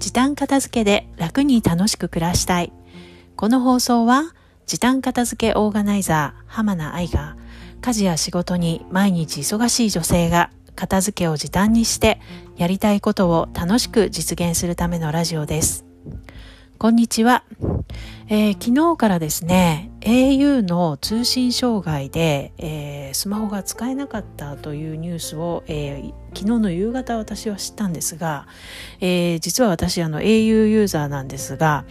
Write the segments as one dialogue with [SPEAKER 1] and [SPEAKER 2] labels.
[SPEAKER 1] 時短片付けで楽に楽しく暮らしたい。この放送は時短片付けオーガナイザー浜名愛が家事や仕事に毎日忙しい女性が片付けを時短にしてやりたいことを楽しく実現するためのラジオです。こんにちは。えー、昨日からですね、au の通信障害で、えー、スマホが使えなかったというニュースを、えー、昨日の夕方私は知ったんですが、えー、実は私あの au ユーザーなんですが、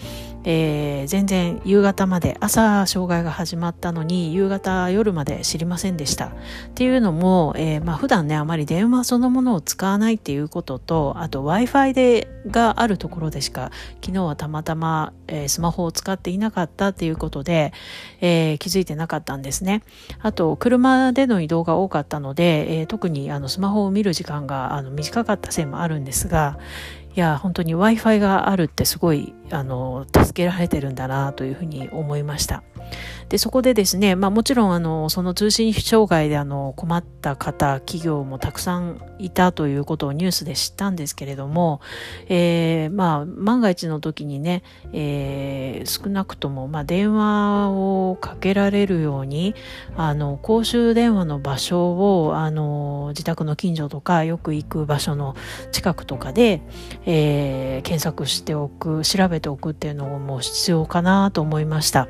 [SPEAKER 1] えー、全然夕方まで朝障害が始まったのに夕方夜まで知りませんでした。っていうのも、えー、まあ、普段ねあまり電話そのものを使わないっていうこととあと w i f i でがあるところでしか昨日はたまたま、えー、スマホを使っていなかったっていうことで、え気づいてなかったんですねあと車での移動が多かったので、え特にあのスマホを見る時間があの短かったせいもあるんですがいや本当に w i f i があるってすごいあの助けられてるんだなというふうに思いました。でそこでですね、まあ、もちろんあのその通信障害であの困った方企業もたくさんいたということをニュースで知ったんですけれども、えー、まあ万が一の時にね、えー、少なくともまあ電話をかけられるようにあの公衆電話の場所をあの自宅の近所とかよく行く場所の近くとかで、えー、検索しておく調べておくっていうのも必要かなと思いました。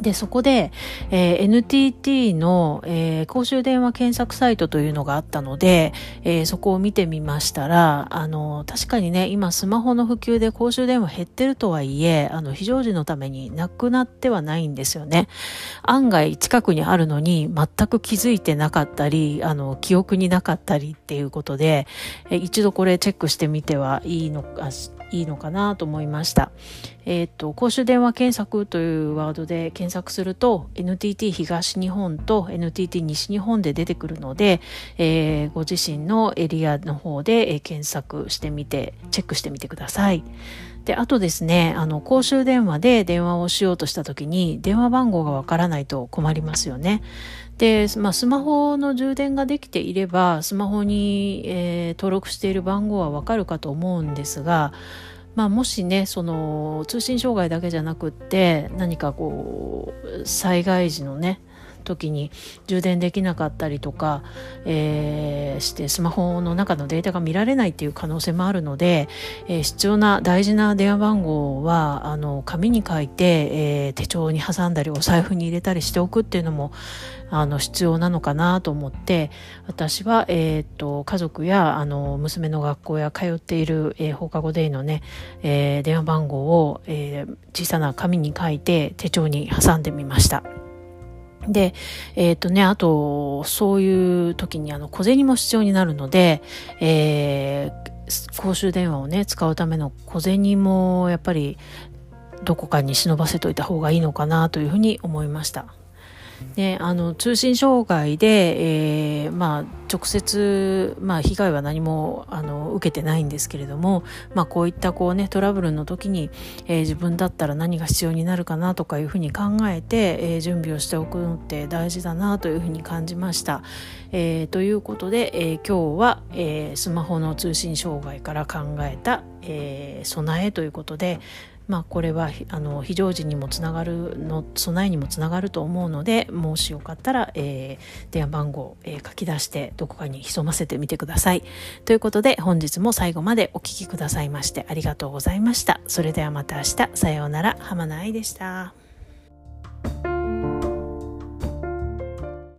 [SPEAKER 1] で、そこで、えー、NTT の、えー、公衆電話検索サイトというのがあったので、えー、そこを見てみましたら、あの、確かにね、今スマホの普及で公衆電話減ってるとはいえ、あの、非常時のためになくなってはないんですよね。案外近くにあるのに全く気づいてなかったり、あの、記憶になかったりっていうことで、え一度これチェックしてみてはいいのか、いいのかなと思いました。え、ー、と、公衆電話検索というワードで検索すると NTT 東日本と NTT 西日本で出てくるので、えー、ご自身のエリアの方で、検索してみて、チェックしてみてください。で、あとですね、あの、公衆電話で電話をしようとした時に電話番号がわからないと困りますよね。で、まあ、スマホの充電ができていれば、スマホに、えー、登録している番号はわかるかと思うんですが、まあ、もしねその通信障害だけじゃなくって何かこう災害時のね時に充電できなかったりとか、えー、してスマホの中のデータが見られないっていう可能性もあるので、えー、必要な大事な電話番号はあの紙に書いて、えー、手帳に挟んだりお財布に入れたりしておくっていうのもあの必要なのかなと思って私は、えーと、家族やあの娘の学校や通っている、えー、放課後デイのね、えー、電話番号を、えー、小さな紙に書いて手帳に挟んでみました。で、えっ、ー、とね、あと、そういう時にあの小銭も必要になるので、えー、公衆電話をね、使うための小銭もやっぱりどこかに忍ばせといた方がいいのかなというふうに思いました。であの通信障害で、えー、まあ、直接、まあ、被害は何もあの受けてないんですけれども、まあ、こういったこう、ね、トラブルの時に、えー、自分だったら何が必要になるかなとかいうふうに考えて、えー、準備をしておくのって大事だなというふうに感じました。えー、ということで、え今日は、えスマホの通信障害から考えた、え備えということで、まあ、これはあの非常時にもつながるの備えにもつながると思うのでもしよかったら、えー、電話番号、えー、書き出してどこかに潜ませてみてください。ということで本日も最後までお聴きくださいましてありがとうございました。それではまた明日さようなら浜名愛でした。